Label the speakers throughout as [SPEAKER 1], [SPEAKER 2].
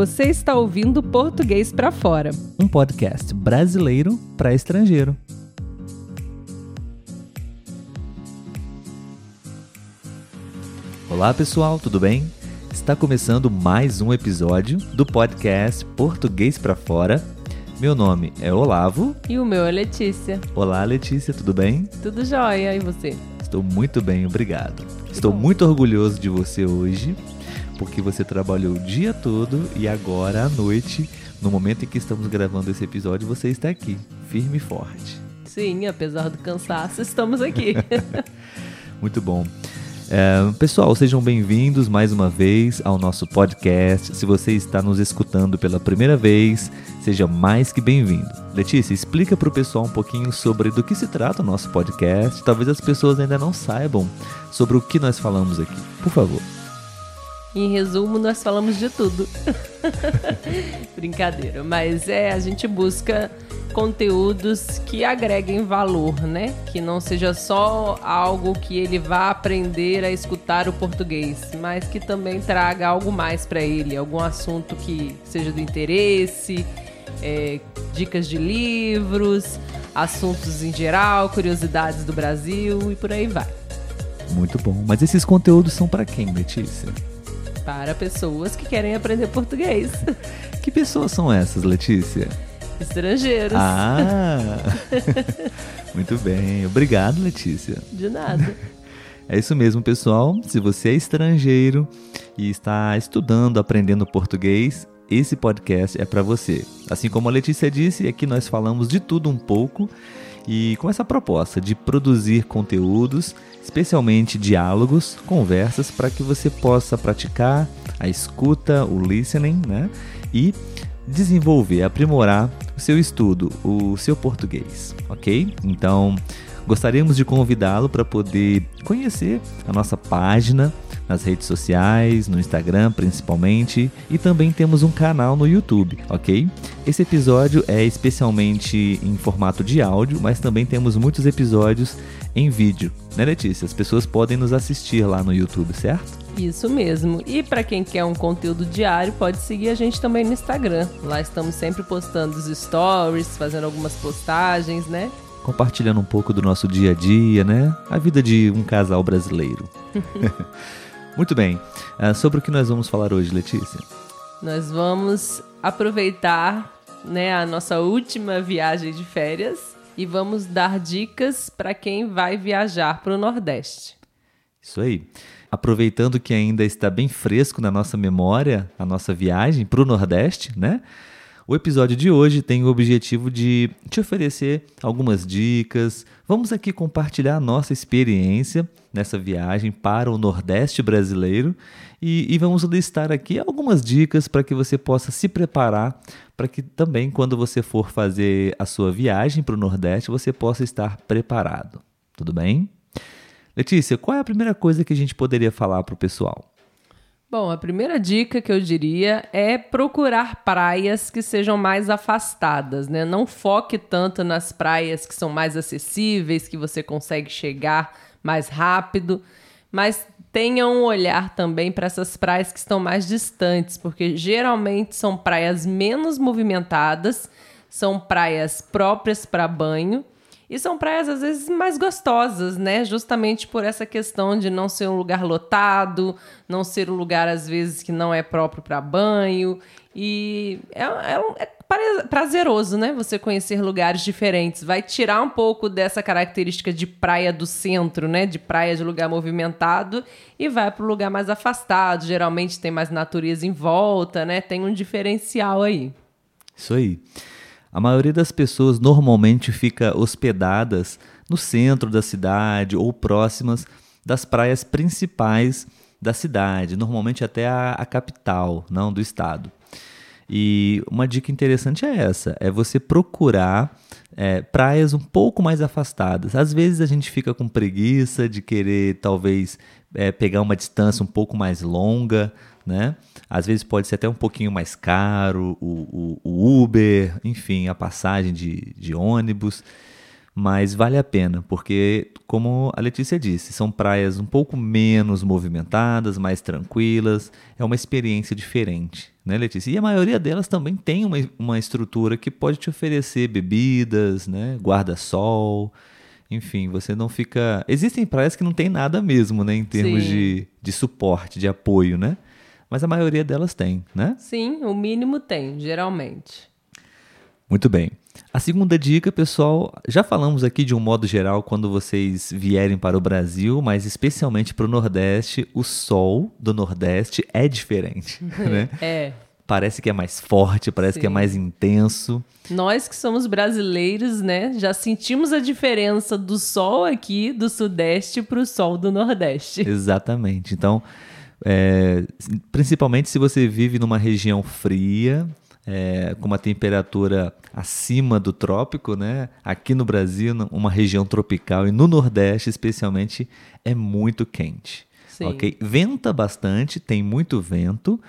[SPEAKER 1] Você está ouvindo Português para Fora,
[SPEAKER 2] um podcast brasileiro para estrangeiro. Olá pessoal, tudo bem? Está começando mais um episódio do podcast Português para Fora. Meu nome é Olavo.
[SPEAKER 1] E o meu é Letícia.
[SPEAKER 2] Olá Letícia, tudo bem?
[SPEAKER 1] Tudo jóia, e você?
[SPEAKER 2] Estou muito bem, obrigado. Estou muito orgulhoso de você hoje porque você trabalhou o dia todo e agora à noite, no momento em que estamos gravando esse episódio, você está aqui, firme e forte.
[SPEAKER 1] Sim, apesar do cansaço, estamos aqui.
[SPEAKER 2] Muito bom. É, pessoal, sejam bem-vindos mais uma vez ao nosso podcast. Se você está nos escutando pela primeira vez, seja mais que bem-vindo. Letícia, explica para o pessoal um pouquinho sobre do que se trata o nosso podcast. Talvez as pessoas ainda não saibam sobre o que nós falamos aqui. Por favor.
[SPEAKER 1] Em resumo, nós falamos de tudo. Brincadeira, mas é, a gente busca conteúdos que agreguem valor, né? Que não seja só algo que ele vá aprender a escutar o português, mas que também traga algo mais para ele, algum assunto que seja do interesse, é, dicas de livros, assuntos em geral, curiosidades do Brasil e por aí vai.
[SPEAKER 2] Muito bom. Mas esses conteúdos são para quem, Letícia?
[SPEAKER 1] Para pessoas que querem aprender português.
[SPEAKER 2] Que pessoas são essas, Letícia?
[SPEAKER 1] Estrangeiros.
[SPEAKER 2] Ah! Muito bem. Obrigado, Letícia.
[SPEAKER 1] De nada.
[SPEAKER 2] É isso mesmo, pessoal. Se você é estrangeiro e está estudando, aprendendo português, esse podcast é para você. Assim como a Letícia disse, aqui nós falamos de tudo um pouco e com essa proposta de produzir conteúdos, especialmente diálogos, conversas, para que você possa praticar a escuta, o listening, né? E desenvolver, aprimorar o seu estudo, o seu português, ok? Então, gostaríamos de convidá-lo para poder conhecer a nossa página nas redes sociais, no Instagram principalmente, e também temos um canal no YouTube, ok? Esse episódio é especialmente em formato de áudio, mas também temos muitos episódios em vídeo, né, Letícia? As pessoas podem nos assistir lá no YouTube, certo?
[SPEAKER 1] Isso mesmo. E para quem quer um conteúdo diário, pode seguir a gente também no Instagram. Lá estamos sempre postando os stories, fazendo algumas postagens, né?
[SPEAKER 2] Compartilhando um pouco do nosso dia a dia, né? A vida de um casal brasileiro. Muito bem. Uh, sobre o que nós vamos falar hoje, Letícia?
[SPEAKER 1] Nós vamos aproveitar né, a nossa última viagem de férias e vamos dar dicas para quem vai viajar para o Nordeste.
[SPEAKER 2] Isso aí. Aproveitando que ainda está bem fresco na nossa memória a nossa viagem para o Nordeste, né? O episódio de hoje tem o objetivo de te oferecer algumas dicas. Vamos aqui compartilhar a nossa experiência nessa viagem para o Nordeste brasileiro e, e vamos listar aqui algumas dicas para que você possa se preparar para que também, quando você for fazer a sua viagem para o Nordeste, você possa estar preparado. Tudo bem? Letícia, qual é a primeira coisa que a gente poderia falar para o pessoal?
[SPEAKER 1] Bom, a primeira dica que eu diria é procurar praias que sejam mais afastadas, né? Não foque tanto nas praias que são mais acessíveis, que você consegue chegar mais rápido, mas tenha um olhar também para essas praias que estão mais distantes, porque geralmente são praias menos movimentadas, são praias próprias para banho e são praias às vezes mais gostosas, né? Justamente por essa questão de não ser um lugar lotado, não ser um lugar às vezes que não é próprio para banho. E é, é, é, prazeroso, né? Você conhecer lugares diferentes. Vai tirar um pouco dessa característica de praia do centro, né? De praia de lugar movimentado e vai para o lugar mais afastado. Geralmente tem mais natureza em volta, né? Tem um diferencial aí.
[SPEAKER 2] Isso aí. A maioria das pessoas normalmente fica hospedadas no centro da cidade ou próximas das praias principais da cidade, normalmente até a, a capital, não do estado. E uma dica interessante é essa: é você procurar é, praias um pouco mais afastadas. Às vezes a gente fica com preguiça de querer, talvez, é, pegar uma distância um pouco mais longa, né? Às vezes pode ser até um pouquinho mais caro, o, o, o Uber, enfim, a passagem de, de ônibus. mas vale a pena, porque, como a Letícia disse, são praias um pouco menos movimentadas, mais tranquilas, é uma experiência diferente, né, Letícia? E a maioria delas também tem uma, uma estrutura que pode te oferecer bebidas, né, guarda-sol, enfim, você não fica. Existem praias que não tem nada mesmo, né, em termos de, de suporte, de apoio, né? Mas a maioria delas tem, né?
[SPEAKER 1] Sim, o mínimo tem, geralmente.
[SPEAKER 2] Muito bem. A segunda dica, pessoal, já falamos aqui de um modo geral quando vocês vierem para o Brasil, mas especialmente para o Nordeste, o sol do Nordeste é diferente, né?
[SPEAKER 1] é.
[SPEAKER 2] Parece que é mais forte, parece Sim. que é mais intenso.
[SPEAKER 1] Nós que somos brasileiros, né, já sentimos a diferença do sol aqui do Sudeste para o sol do Nordeste.
[SPEAKER 2] Exatamente. Então, é, principalmente se você vive numa região fria, é, com uma temperatura acima do trópico, né? Aqui no Brasil, uma região tropical e no Nordeste, especialmente, é muito quente. Sim. Ok? Venta bastante, tem muito vento,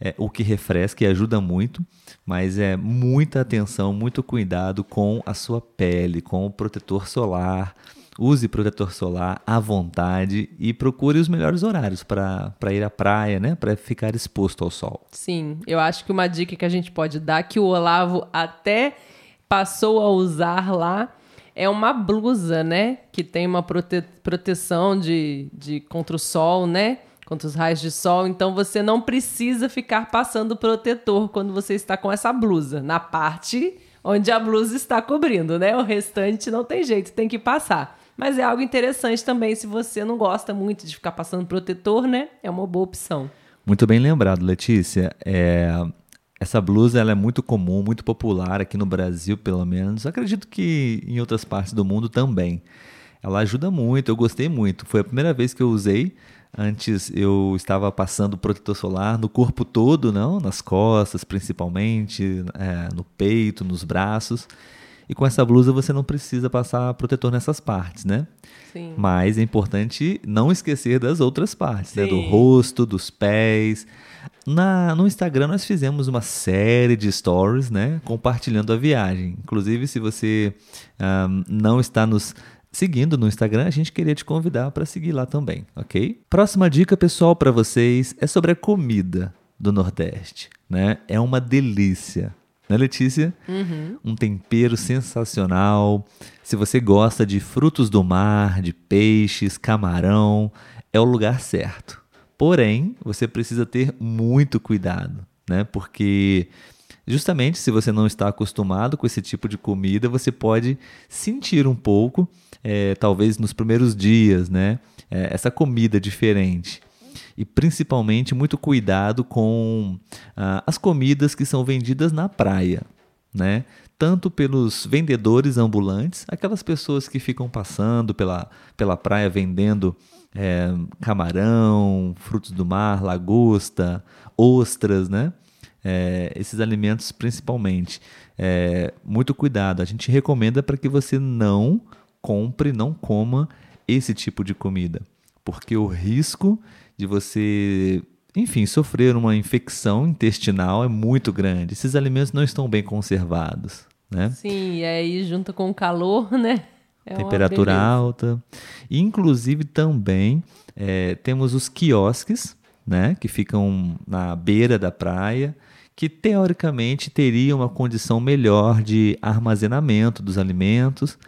[SPEAKER 2] é, o que refresca e ajuda muito, mas é muita atenção, muito cuidado com a sua pele, com o protetor solar. Use protetor solar à vontade e procure os melhores horários para ir à praia, né? Para ficar exposto ao sol.
[SPEAKER 1] Sim, eu acho que uma dica que a gente pode dar, que o Olavo até passou a usar lá, é uma blusa, né? Que tem uma prote proteção de, de contra o sol, né? Contra os raios de sol. Então você não precisa ficar passando protetor quando você está com essa blusa. Na parte onde a blusa está cobrindo, né? O restante não tem jeito, tem que passar. Mas é algo interessante também, se você não gosta muito de ficar passando protetor, né? É uma boa opção.
[SPEAKER 2] Muito bem lembrado, Letícia. É, essa blusa ela é muito comum, muito popular aqui no Brasil, pelo menos. Acredito que em outras partes do mundo também. Ela ajuda muito, eu gostei muito. Foi a primeira vez que eu usei. Antes eu estava passando protetor solar no corpo todo, não, nas costas principalmente, é, no peito, nos braços. E com essa blusa você não precisa passar protetor nessas partes, né?
[SPEAKER 1] Sim.
[SPEAKER 2] Mas é importante não esquecer das outras partes, né? Do rosto, dos pés. Na, no Instagram nós fizemos uma série de stories, né? Compartilhando a viagem. Inclusive, se você um, não está nos seguindo no Instagram, a gente queria te convidar para seguir lá também, ok? Próxima dica, pessoal, para vocês é sobre a comida do Nordeste, né? É uma delícia né, Letícia?
[SPEAKER 1] Uhum.
[SPEAKER 2] Um tempero sensacional. Se você gosta de frutos do mar, de peixes, camarão, é o lugar certo. Porém, você precisa ter muito cuidado, né? Porque justamente se você não está acostumado com esse tipo de comida, você pode sentir um pouco, é, talvez nos primeiros dias, né? É, essa comida diferente e principalmente muito cuidado com ah, as comidas que são vendidas na praia, né? Tanto pelos vendedores ambulantes, aquelas pessoas que ficam passando pela, pela praia vendendo é, camarão, frutos do mar, lagosta, ostras, né? É, esses alimentos principalmente. É, muito cuidado. A gente recomenda para que você não compre, não coma esse tipo de comida, porque o risco de você, enfim, sofrer uma infecção intestinal é muito grande. Esses alimentos não estão bem conservados, né?
[SPEAKER 1] Sim, e aí junto com o calor, né?
[SPEAKER 2] É Temperatura alta. Inclusive também é, temos os quiosques, né? Que ficam na beira da praia que teoricamente teria uma condição melhor de armazenamento dos alimentos,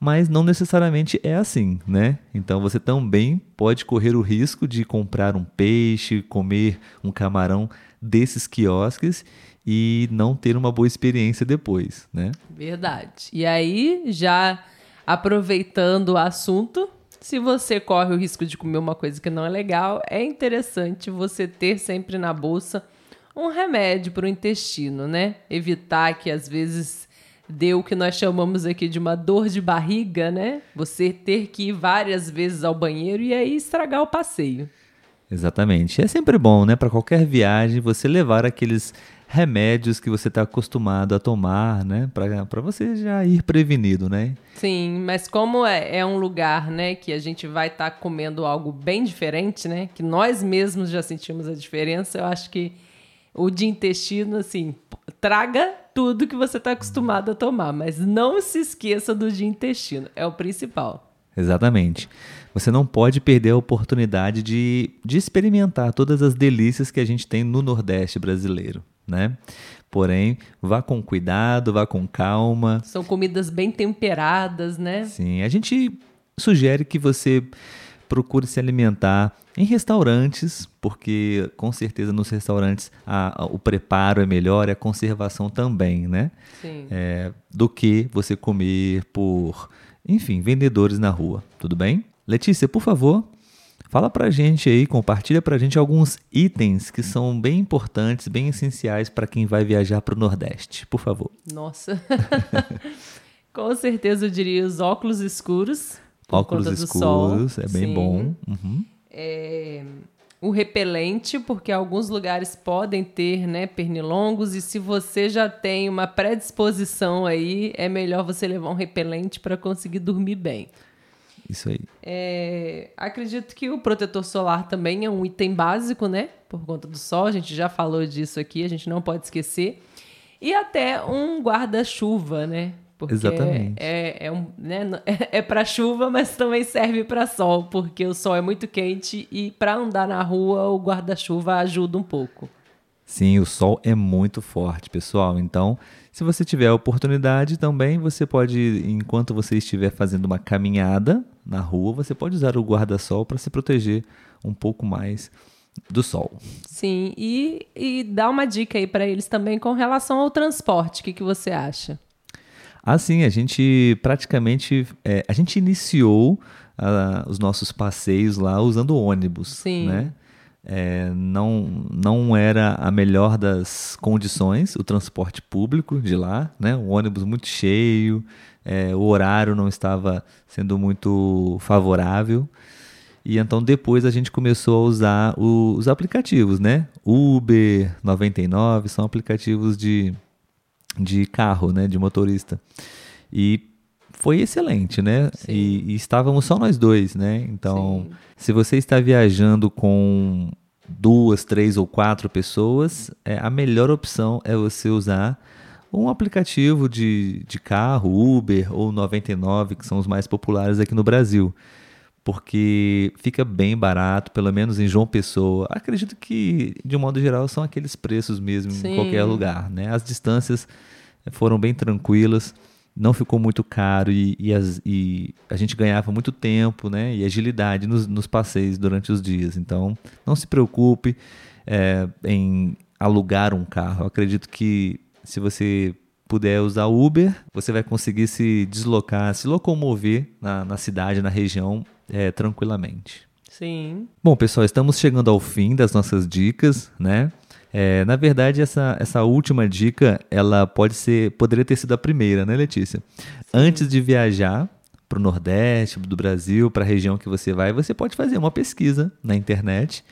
[SPEAKER 2] mas não necessariamente é assim, né? Então você também pode correr o risco de comprar um peixe, comer um camarão desses quiosques e não ter uma boa experiência depois, né?
[SPEAKER 1] Verdade. E aí, já aproveitando o assunto, se você corre o risco de comer uma coisa que não é legal, é interessante você ter sempre na bolsa um remédio para o intestino, né? Evitar que às vezes deu o que nós chamamos aqui de uma dor de barriga, né? Você ter que ir várias vezes ao banheiro e aí estragar o passeio.
[SPEAKER 2] Exatamente. É sempre bom, né, para qualquer viagem, você levar aqueles remédios que você está acostumado a tomar, né, para você já ir prevenido, né?
[SPEAKER 1] Sim, mas como é, é um lugar, né, que a gente vai estar tá comendo algo bem diferente, né, que nós mesmos já sentimos a diferença, eu acho que o de intestino, assim, traga tudo que você está acostumado a tomar, mas não se esqueça do de intestino, é o principal.
[SPEAKER 2] Exatamente. Você não pode perder a oportunidade de, de experimentar todas as delícias que a gente tem no Nordeste brasileiro, né? Porém, vá com cuidado, vá com calma.
[SPEAKER 1] São comidas bem temperadas, né?
[SPEAKER 2] Sim, a gente sugere que você procure se alimentar em restaurantes, porque com certeza nos restaurantes a, a, o preparo é melhor e a conservação também, né?
[SPEAKER 1] Sim.
[SPEAKER 2] É, do que você comer por, enfim, vendedores na rua, tudo bem? Letícia, por favor, fala pra gente aí, compartilha pra gente alguns itens que são bem importantes, bem essenciais para quem vai viajar para o Nordeste, por favor.
[SPEAKER 1] Nossa. com certeza eu diria os óculos escuros.
[SPEAKER 2] Óculos escuros, é bem Sim. bom. Uhum.
[SPEAKER 1] É, o repelente, porque alguns lugares podem ter né, pernilongos, e se você já tem uma predisposição aí, é melhor você levar um repelente para conseguir dormir bem.
[SPEAKER 2] Isso aí.
[SPEAKER 1] É, acredito que o protetor solar também é um item básico, né? Por conta do sol, a gente já falou disso aqui, a gente não pode esquecer. E até um guarda-chuva, né? Porque
[SPEAKER 2] Exatamente.
[SPEAKER 1] É, é, um, né, é, é para chuva, mas também serve para sol, porque o sol é muito quente e para andar na rua o guarda-chuva ajuda um pouco.
[SPEAKER 2] Sim, o sol é muito forte, pessoal. Então, se você tiver a oportunidade também, você pode, enquanto você estiver fazendo uma caminhada na rua, você pode usar o guarda-sol para se proteger um pouco mais do sol.
[SPEAKER 1] Sim, e, e dá uma dica aí para eles também com relação ao transporte. O que, que você acha?
[SPEAKER 2] Assim, a gente praticamente é, a gente iniciou uh, os nossos passeios lá usando ônibus,
[SPEAKER 1] Sim.
[SPEAKER 2] né? É, não, não era a melhor das condições o transporte público de lá, né? O ônibus muito cheio, é, o horário não estava sendo muito favorável. E então depois a gente começou a usar o, os aplicativos, né? Uber, 99, são aplicativos de de carro, né, de motorista. E foi excelente, né? E, e, estávamos só nós dois, né? Então, Sim. se você está viajando com duas, três ou quatro pessoas, é, a melhor opção é você usar um aplicativo de, de carro, Uber ou 99, que são os mais populares aqui no Brasil. Porque fica bem barato, pelo menos em João Pessoa. Acredito que, de um modo geral, são aqueles preços mesmo Sim. em qualquer lugar, né? As distâncias foram bem tranquilas, não ficou muito caro e, e, as, e a gente ganhava muito tempo né, e agilidade nos, nos passeios durante os dias. Então, não se preocupe é, em alugar um carro. Acredito que se você puder usar Uber, você vai conseguir se deslocar, se locomover na, na cidade, na região, é, tranquilamente.
[SPEAKER 1] Sim.
[SPEAKER 2] Bom, pessoal, estamos chegando ao fim das nossas dicas, né? É, na verdade, essa, essa última dica, ela pode ser, poderia ter sido a primeira, né, Letícia? Sim. Antes de viajar para o Nordeste do Brasil, para a região que você vai, você pode fazer uma pesquisa na internet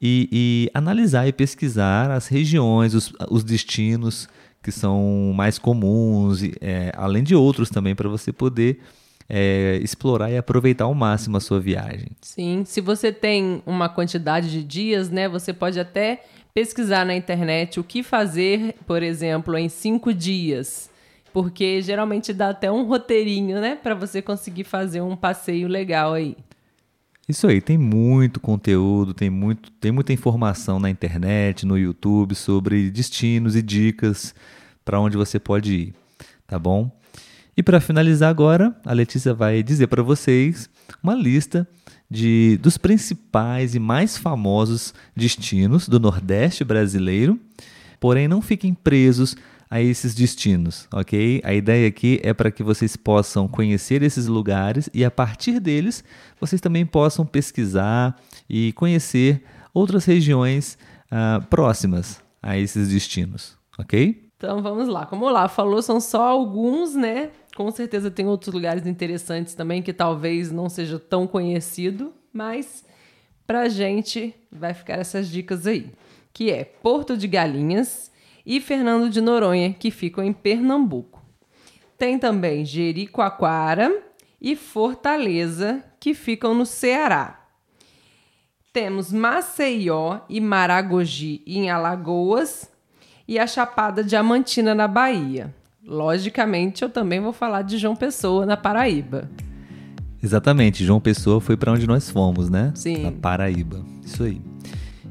[SPEAKER 2] e, e analisar e pesquisar as regiões, os, os destinos que são mais comuns, é, além de outros também, para você poder é, explorar e aproveitar ao máximo a sua viagem.
[SPEAKER 1] Sim, se você tem uma quantidade de dias, né, você pode até pesquisar na internet o que fazer, por exemplo, em cinco dias. Porque geralmente dá até um roteirinho, né? Para você conseguir fazer um passeio legal aí.
[SPEAKER 2] Isso aí, tem muito conteúdo, tem, muito, tem muita informação na internet, no YouTube sobre destinos e dicas para onde você pode ir, tá bom? E para finalizar agora, a Letícia vai dizer para vocês uma lista de, dos principais e mais famosos destinos do Nordeste brasileiro, porém não fiquem presos a esses destinos, ok? A ideia aqui é para que vocês possam conhecer esses lugares e a partir deles vocês também possam pesquisar e conhecer outras regiões uh, próximas a esses destinos, ok?
[SPEAKER 1] Então vamos lá. Como lá falou, são só alguns, né? Com certeza tem outros lugares interessantes também que talvez não seja tão conhecido, mas pra gente vai ficar essas dicas aí, que é Porto de Galinhas e Fernando de Noronha, que ficam em Pernambuco. Tem também Jericoacoara e Fortaleza, que ficam no Ceará. Temos Maceió e Maragogi em Alagoas e a Chapada Diamantina na Bahia. Logicamente, eu também vou falar de João Pessoa na Paraíba.
[SPEAKER 2] Exatamente, João Pessoa foi para onde nós fomos, né?
[SPEAKER 1] Sim.
[SPEAKER 2] Na Paraíba. Isso aí.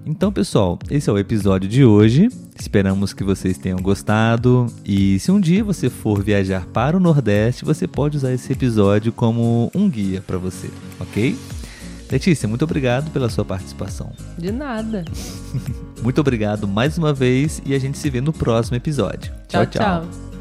[SPEAKER 2] Então, pessoal, esse é o episódio de hoje. Esperamos que vocês tenham gostado. E se um dia você for viajar para o Nordeste, você pode usar esse episódio como um guia para você, ok? Letícia, muito obrigado pela sua participação.
[SPEAKER 1] De nada.
[SPEAKER 2] muito obrigado mais uma vez e a gente se vê no próximo episódio.
[SPEAKER 1] tchau. tchau. tchau.